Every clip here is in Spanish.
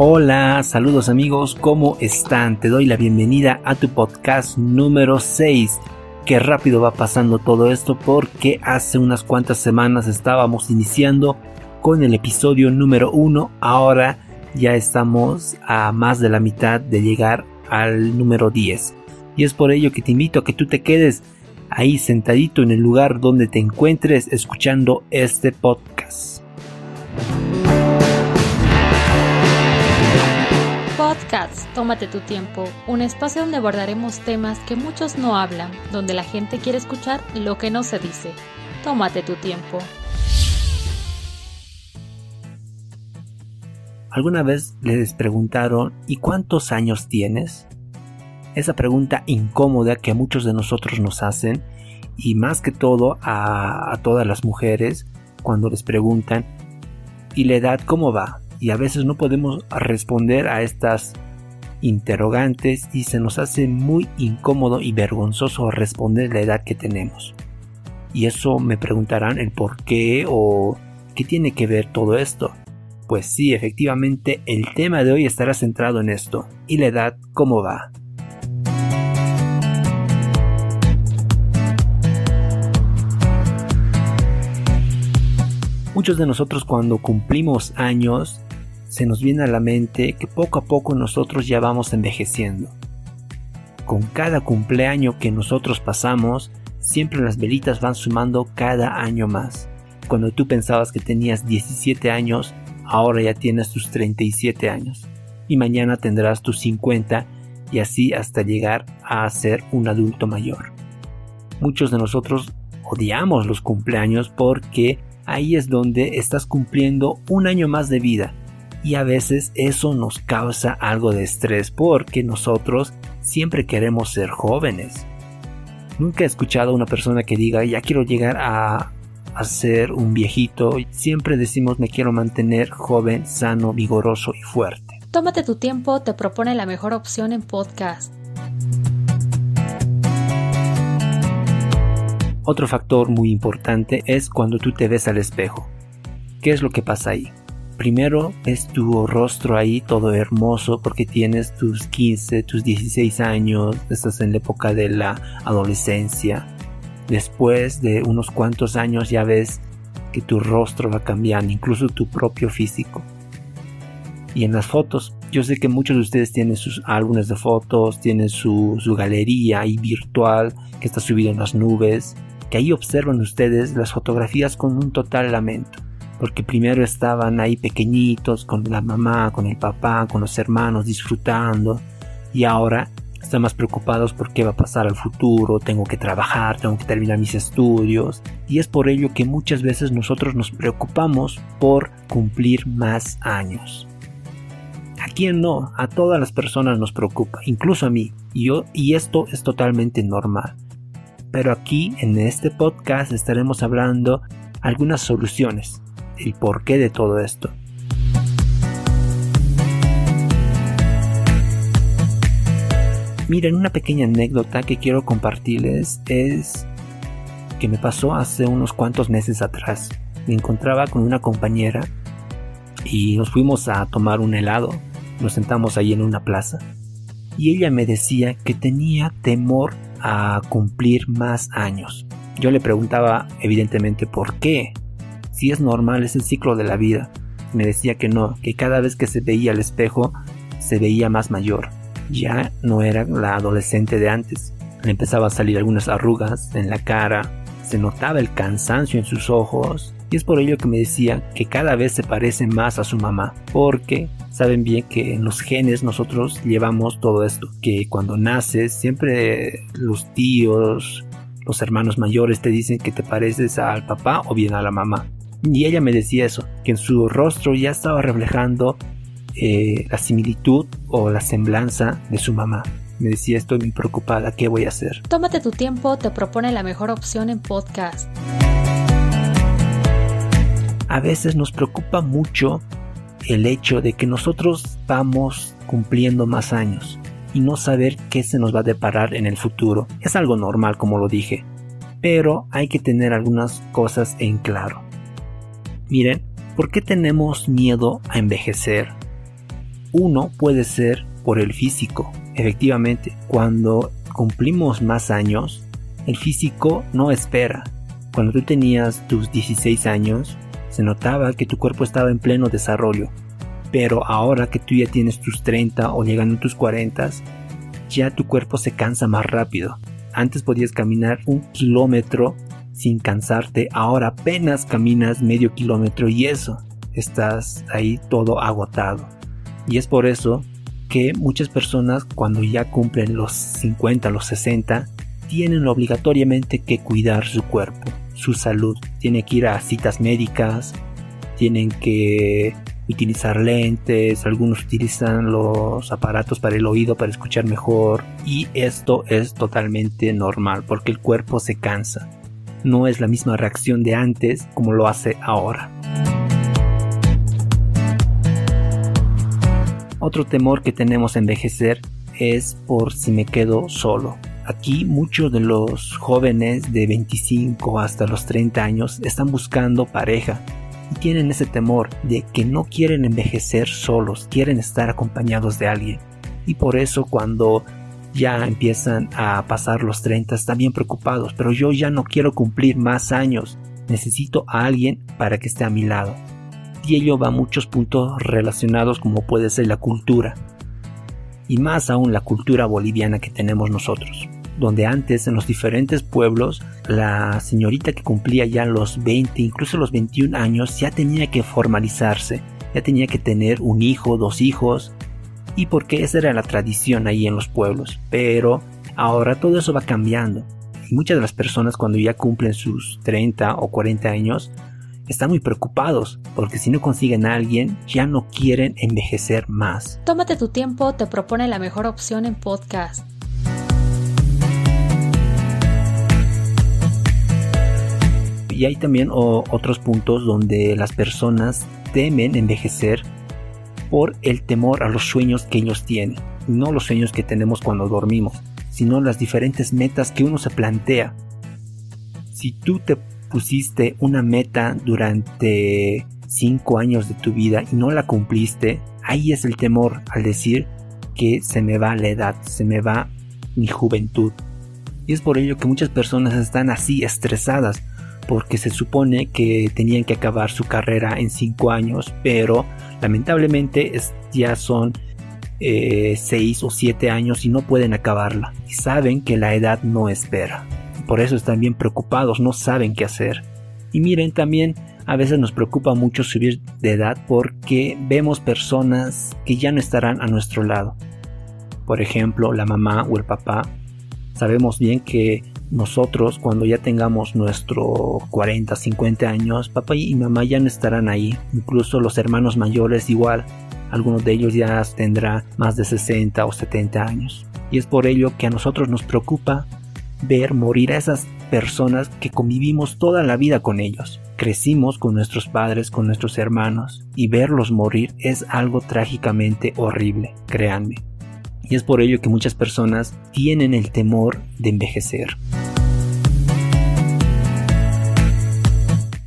Hola, saludos amigos, ¿cómo están? Te doy la bienvenida a tu podcast número 6. Qué rápido va pasando todo esto porque hace unas cuantas semanas estábamos iniciando con el episodio número 1. Ahora ya estamos a más de la mitad de llegar al número 10. Y es por ello que te invito a que tú te quedes ahí sentadito en el lugar donde te encuentres escuchando este podcast. Podcast Tómate tu tiempo, un espacio donde abordaremos temas que muchos no hablan, donde la gente quiere escuchar lo que no se dice. Tómate tu tiempo. ¿Alguna vez les preguntaron ¿y cuántos años tienes? Esa pregunta incómoda que muchos de nosotros nos hacen y más que todo a todas las mujeres cuando les preguntan ¿y la edad cómo va? Y a veces no podemos responder a estas interrogantes y se nos hace muy incómodo y vergonzoso responder la edad que tenemos. Y eso me preguntarán el por qué o qué tiene que ver todo esto. Pues sí, efectivamente el tema de hoy estará centrado en esto. ¿Y la edad cómo va? Muchos de nosotros cuando cumplimos años se nos viene a la mente que poco a poco nosotros ya vamos envejeciendo. Con cada cumpleaños que nosotros pasamos, siempre las velitas van sumando cada año más. Cuando tú pensabas que tenías 17 años, ahora ya tienes tus 37 años. Y mañana tendrás tus 50 y así hasta llegar a ser un adulto mayor. Muchos de nosotros odiamos los cumpleaños porque ahí es donde estás cumpliendo un año más de vida y a veces eso nos causa algo de estrés porque nosotros siempre queremos ser jóvenes. Nunca he escuchado a una persona que diga ya quiero llegar a, a ser un viejito. Siempre decimos me quiero mantener joven, sano, vigoroso y fuerte. Tómate tu tiempo, te propone la mejor opción en podcast. Otro factor muy importante es cuando tú te ves al espejo. ¿Qué es lo que pasa ahí? Primero es tu rostro ahí todo hermoso porque tienes tus 15, tus 16 años, estás en la época de la adolescencia. Después de unos cuantos años ya ves que tu rostro va cambiando, incluso tu propio físico. Y en las fotos, yo sé que muchos de ustedes tienen sus álbumes de fotos, tienen su, galería ahí virtual que está subida en las nubes, que ahí observan ustedes las fotografías con un total lamento porque primero estaban ahí pequeñitos con la mamá, con el papá, con los hermanos disfrutando y ahora están más preocupados por qué va a pasar al futuro, tengo que trabajar, tengo que terminar mis estudios y es por ello que muchas veces nosotros nos preocupamos por cumplir más años. ¿A quién no? A todas las personas nos preocupa, incluso a mí, y yo y esto es totalmente normal. Pero aquí en este podcast estaremos hablando algunas soluciones el porqué de todo esto. Miren, una pequeña anécdota que quiero compartirles es que me pasó hace unos cuantos meses atrás. Me encontraba con una compañera y nos fuimos a tomar un helado. Nos sentamos ahí en una plaza y ella me decía que tenía temor a cumplir más años. Yo le preguntaba evidentemente por qué, si es normal, es el ciclo de la vida. Me decía que no, que cada vez que se veía al espejo se veía más mayor. Ya no era la adolescente de antes. Le empezaba a salir algunas arrugas en la cara, se notaba el cansancio en sus ojos y es por ello que me decía que cada vez se parece más a su mamá, porque saben bien que en los genes nosotros llevamos todo esto, que cuando naces siempre los tíos, los hermanos mayores te dicen que te pareces al papá o bien a la mamá. Y ella me decía eso, que en su rostro ya estaba reflejando eh, la similitud o la semblanza de su mamá. Me decía, estoy muy preocupada, ¿qué voy a hacer? Tómate tu tiempo, te propone la mejor opción en podcast. A veces nos preocupa mucho el hecho de que nosotros vamos cumpliendo más años y no saber qué se nos va a deparar en el futuro. Es algo normal, como lo dije, pero hay que tener algunas cosas en claro. Miren, ¿por qué tenemos miedo a envejecer? Uno puede ser por el físico. Efectivamente, cuando cumplimos más años, el físico no espera. Cuando tú tenías tus 16 años, se notaba que tu cuerpo estaba en pleno desarrollo. Pero ahora que tú ya tienes tus 30 o llegando a tus 40, ya tu cuerpo se cansa más rápido. Antes podías caminar un kilómetro sin cansarte, ahora apenas caminas medio kilómetro y eso, estás ahí todo agotado. Y es por eso que muchas personas cuando ya cumplen los 50, los 60, tienen obligatoriamente que cuidar su cuerpo, su salud. Tienen que ir a citas médicas, tienen que utilizar lentes, algunos utilizan los aparatos para el oído para escuchar mejor y esto es totalmente normal porque el cuerpo se cansa. No es la misma reacción de antes como lo hace ahora. Otro temor que tenemos a envejecer es por si me quedo solo. Aquí muchos de los jóvenes de 25 hasta los 30 años están buscando pareja y tienen ese temor de que no quieren envejecer solos, quieren estar acompañados de alguien. Y por eso cuando ya empiezan a pasar los 30 están bien preocupados, pero yo ya no quiero cumplir más años, necesito a alguien para que esté a mi lado. Y ello va a muchos puntos relacionados como puede ser la cultura, y más aún la cultura boliviana que tenemos nosotros donde antes en los diferentes pueblos la señorita que cumplía ya los 20, incluso los 21 años, ya tenía que formalizarse, ya tenía que tener un hijo, dos hijos, y porque esa era la tradición ahí en los pueblos. Pero ahora todo eso va cambiando. Y muchas de las personas cuando ya cumplen sus 30 o 40 años, están muy preocupados porque si no consiguen a alguien ya no quieren envejecer más. Tómate tu tiempo, te propone la mejor opción en podcast. y hay también otros puntos donde las personas temen envejecer por el temor a los sueños que ellos tienen, no los sueños que tenemos cuando dormimos, sino las diferentes metas que uno se plantea. Si tú te pusiste una meta durante 5 años de tu vida y no la cumpliste, ahí es el temor al decir que se me va la edad, se me va mi juventud. Y es por ello que muchas personas están así estresadas porque se supone que tenían que acabar su carrera en 5 años, pero lamentablemente ya son 6 eh, o 7 años y no pueden acabarla. Y saben que la edad no espera. por eso están bien preocupados, no saben qué hacer. Y miren, también a veces nos preocupa mucho subir de edad porque vemos personas que ya no estarán a nuestro lado. Por ejemplo, la mamá o el papá. Sabemos bien que nosotros cuando ya tengamos nuestro 40, 50 años, papá y mamá ya no estarán ahí, incluso los hermanos mayores igual, algunos de ellos ya tendrá más de 60 o 70 años. Y es por ello que a nosotros nos preocupa ver morir a esas personas que convivimos toda la vida con ellos. Crecimos con nuestros padres, con nuestros hermanos, y verlos morir es algo trágicamente horrible, créanme y es por ello que muchas personas tienen el temor de envejecer.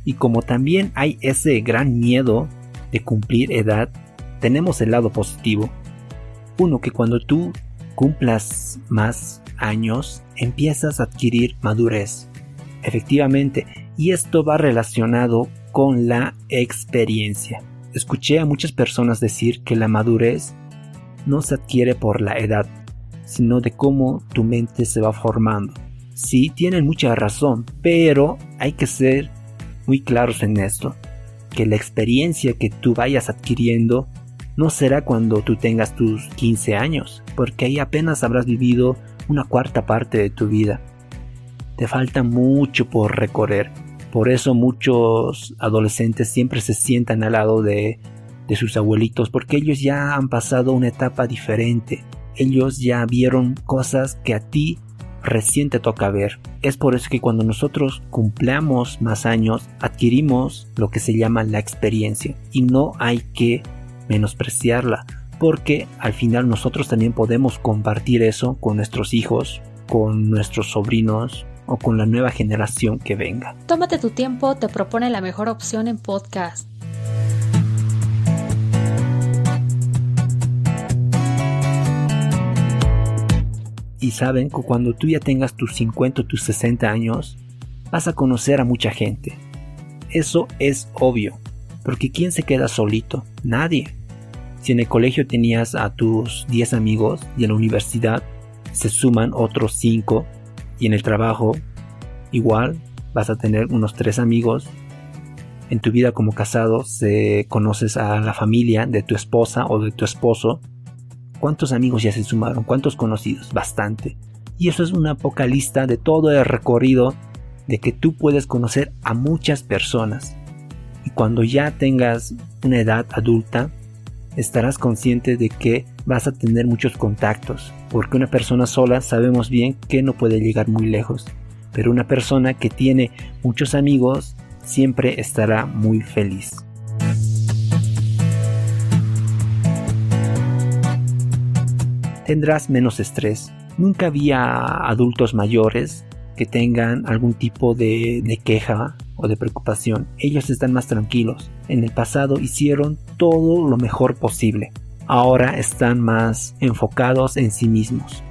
Y como también hay ese gran miedo de cumplir edad, tenemos el lado positivo. Uno, que cuando tú cumplas más años, empiezas a adquirir madurez. Efectivamente, y esto va relacionado con la experiencia. Escuché a muchas personas decir que la madurez no se adquiere por la edad, sino de cómo tu mente se va formando. Sí, tienen mucha razón, pero hay que ser muy claros en esto, que la experiencia que tú vayas adquiriendo no será cuando tú tengas tus 15 años, porque ahí apenas habrás vivido una cuarta parte de tu vida. Te falta mucho por recorrer. Por eso muchos adolescentes siempre se sientan al lado de de sus abuelitos porque ellos ya han pasado una etapa diferente. Ellos ya vieron cosas que a ti recién te toca ver. Es por eso que cuando nosotros cumplamos más años, adquirimos lo que se llama la experiencia y no hay que menospreciarla porque al final nosotros también podemos compartir eso con nuestros hijos, con nuestros sobrinos o con la nueva generación que venga. Tómate tu tiempo, te propone la mejor opción en podcast. Y saben que cuando tú ya tengas tus 50 o tus 60 años, vas a conocer a mucha gente. Eso es obvio, porque ¿quién se queda solito? Nadie. Si en el colegio tenías a tus 10 amigos y en la universidad se suman otros 5 y en el trabajo igual vas a tener unos 3 amigos. En tu vida como casado se conoces a la familia de tu esposa o de tu esposo ¿Cuántos amigos ya se sumaron? ¿Cuántos conocidos? Bastante. Y eso es una poca lista de todo el recorrido de que tú puedes conocer a muchas personas. Y cuando ya tengas una edad adulta, estarás consciente de que vas a tener muchos contactos, porque una persona sola sabemos bien que no puede llegar muy lejos, pero una persona que tiene muchos amigos siempre estará muy feliz. Tendrás menos estrés. Nunca había adultos mayores que tengan algún tipo de, queja o de preocupación. Ellos están más tranquilos. En el pasado hicieron todo lo mejor posible. Ahora están más enfocados en sí mismos.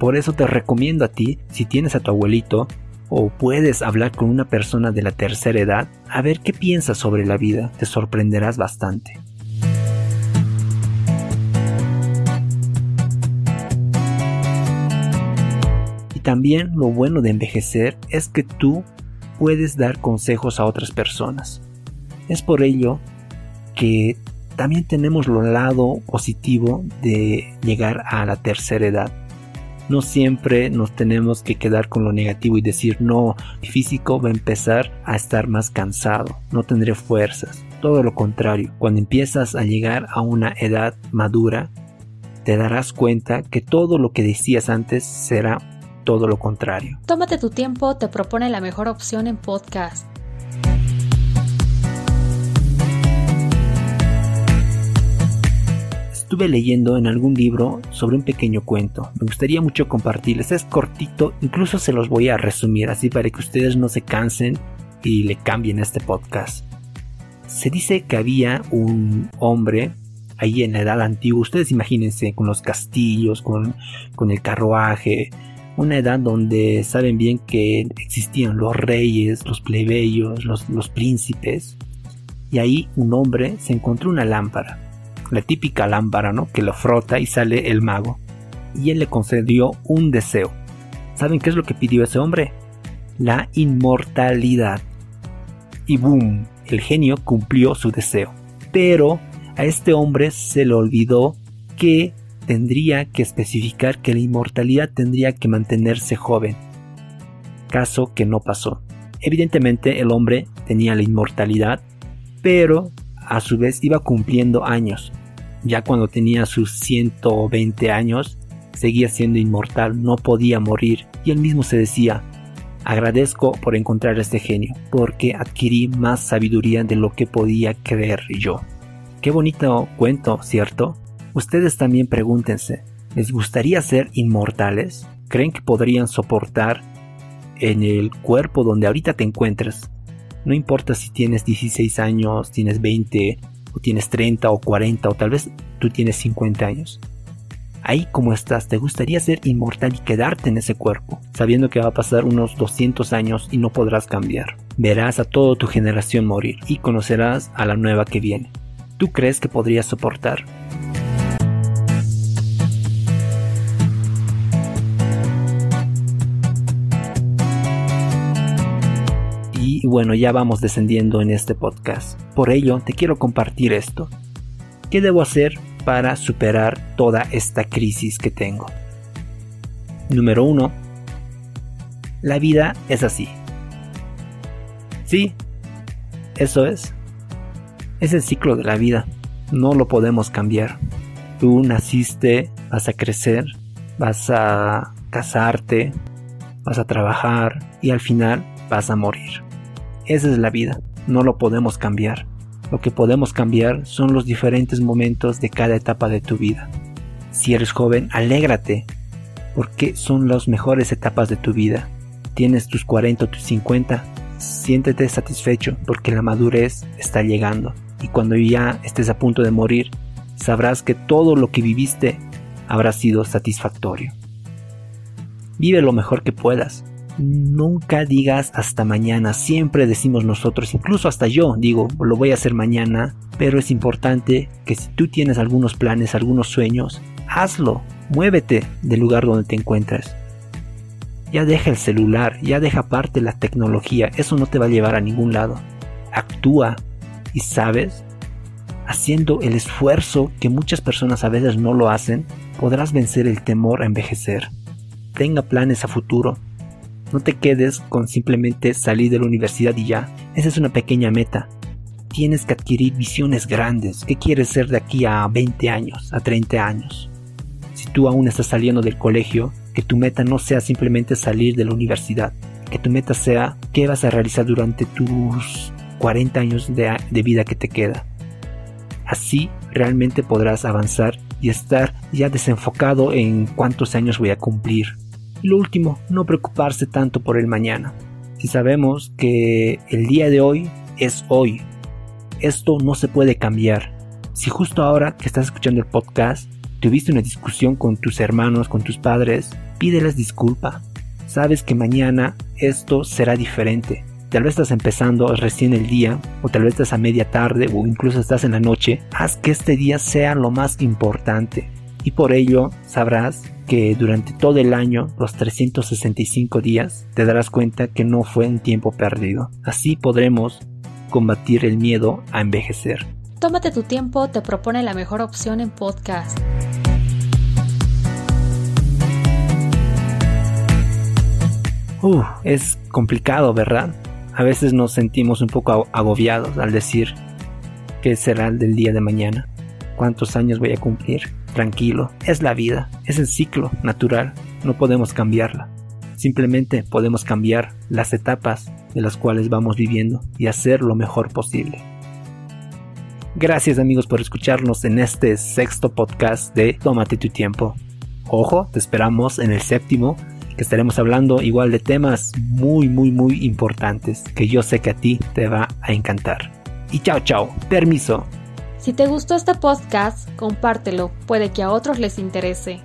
Por eso te recomiendo a ti, si tienes a tu abuelito o puedes hablar con una persona de la tercera edad, a ver qué piensas sobre la vida. Te sorprenderás bastante. También lo bueno de envejecer es que tú puedes dar consejos a otras personas. Es por ello que también tenemos lo lado positivo de llegar a la tercera edad. No siempre nos tenemos que quedar con lo negativo y decir no, mi físico va a empezar a estar más cansado, no tendré fuerzas. Todo lo contrario, cuando empiezas a llegar a una edad madura, te darás cuenta que todo lo que decías antes será todo lo contrario. Tómate tu tiempo, te propone la mejor opción en podcast. Estuve leyendo en algún libro sobre un pequeño cuento. Me gustaría mucho compartirles. Es cortito, incluso se los voy a resumir así para que ustedes no se cansen y le cambien este podcast. Se dice que había un hombre ahí en la edad antigua. Ustedes imagínense con los castillos, con, con el carruaje, una edad donde saben bien que existían los reyes, los plebeyos, los, príncipes, y ahí un hombre se encontró una lámpara, la típica lámpara, ¿no? Que lo frota y sale el mago, y él le concedió un deseo. ¿Saben qué es lo que pidió ese hombre? La inmortalidad. Y boom, el genio cumplió su deseo. Pero a este hombre se le olvidó que tendría que especificar que la inmortalidad tendría que mantenerse joven, caso que no pasó. Evidentemente el hombre tenía la inmortalidad, pero a su vez iba cumpliendo años. Ya cuando tenía sus 120 años, seguía siendo inmortal, no podía morir, y él mismo se decía, agradezco por encontrar este genio, porque adquirí más sabiduría de lo que podía creer yo. Qué bonito cuento, ¿cierto? Ustedes también pregúntense, ¿les gustaría ser inmortales? ¿Creen que podrían soportar en el cuerpo donde ahorita te encuentres? No importa si tienes 16 años, tienes 20, o tienes 30 o 40, o tal vez tú tienes 50 años. Ahí como estás, ¿te gustaría ser inmortal y quedarte en ese cuerpo, sabiendo que va a pasar unos 200 años y no podrás cambiar? Verás a toda tu generación morir y conocerás a la nueva que viene. ¿Tú crees que podrías soportar? Bueno, ya vamos descendiendo en este podcast. Por ello, te quiero compartir esto. ¿Qué debo hacer para superar toda esta crisis que tengo? Número 1. La vida es así. Sí, eso es. Es el ciclo de la vida. No lo podemos cambiar. Tú naciste, vas a crecer, vas a casarte, vas a trabajar y al final vas a morir. Esa es la vida, no lo podemos cambiar. Lo que podemos cambiar son los diferentes momentos de cada etapa de tu vida. Si eres joven, alégrate, porque son las mejores etapas de tu vida. Tienes tus 40 o tus 50, siéntete satisfecho porque la madurez está llegando. Y cuando ya estés a punto de morir, sabrás que todo lo que viviste habrá sido satisfactorio. Vive lo mejor que puedas. Nunca digas hasta mañana, siempre decimos nosotros, incluso hasta yo digo, lo voy a hacer mañana, pero es importante que si tú tienes algunos planes, algunos sueños, hazlo, muévete del lugar donde te encuentras. Ya deja el celular, ya deja aparte la tecnología, eso no te va a llevar a ningún lado. Actúa y sabes, haciendo el esfuerzo que muchas personas a veces no lo hacen, podrás vencer el temor a envejecer. Tenga planes a futuro, no te quedes con simplemente salir de la universidad y ya. Esa es una pequeña meta. Tienes que adquirir visiones grandes. ¿Qué quieres ser de aquí a 20 años, a 30 años? Si tú aún estás saliendo del colegio, que tu meta no sea simplemente salir de la universidad. Que tu meta sea qué vas a realizar durante tus 40 años de, vida que te queda. Así realmente podrás avanzar y estar ya desenfocado en cuántos años voy a cumplir y lo último, no preocuparse tanto por el mañana. Si sabemos que el día de hoy es hoy, esto no se puede cambiar. Si justo ahora que estás escuchando el podcast tuviste una discusión con tus hermanos, con tus padres, pídeles disculpa. Sabes que mañana esto será diferente. Tal vez estás empezando recién el día, o tal vez estás a media tarde, o incluso estás en la noche. Haz que este día sea lo más importante. Y por ello sabrás que durante todo el año, los 365 días, te darás cuenta que no fue un tiempo perdido. Así podremos combatir el miedo a envejecer. Tómate tu tiempo, te propone la mejor opción en podcast. Uh, es complicado, ¿verdad? A veces nos sentimos un poco agobiados al decir qué será el del día de mañana, cuántos años voy a cumplir, tranquilo, es la vida, es el ciclo natural, no podemos cambiarla. Simplemente podemos cambiar las etapas de las cuales vamos viviendo y hacer lo mejor posible. Gracias amigos por escucharnos en este sexto podcast de Tómate tu tiempo. Ojo, te esperamos en el séptimo, que estaremos hablando igual de temas muy, muy, muy importantes que yo sé que a ti te va a encantar. Y chao, chao, permiso. Si te gustó este podcast, compártelo, puede que a otros les interese.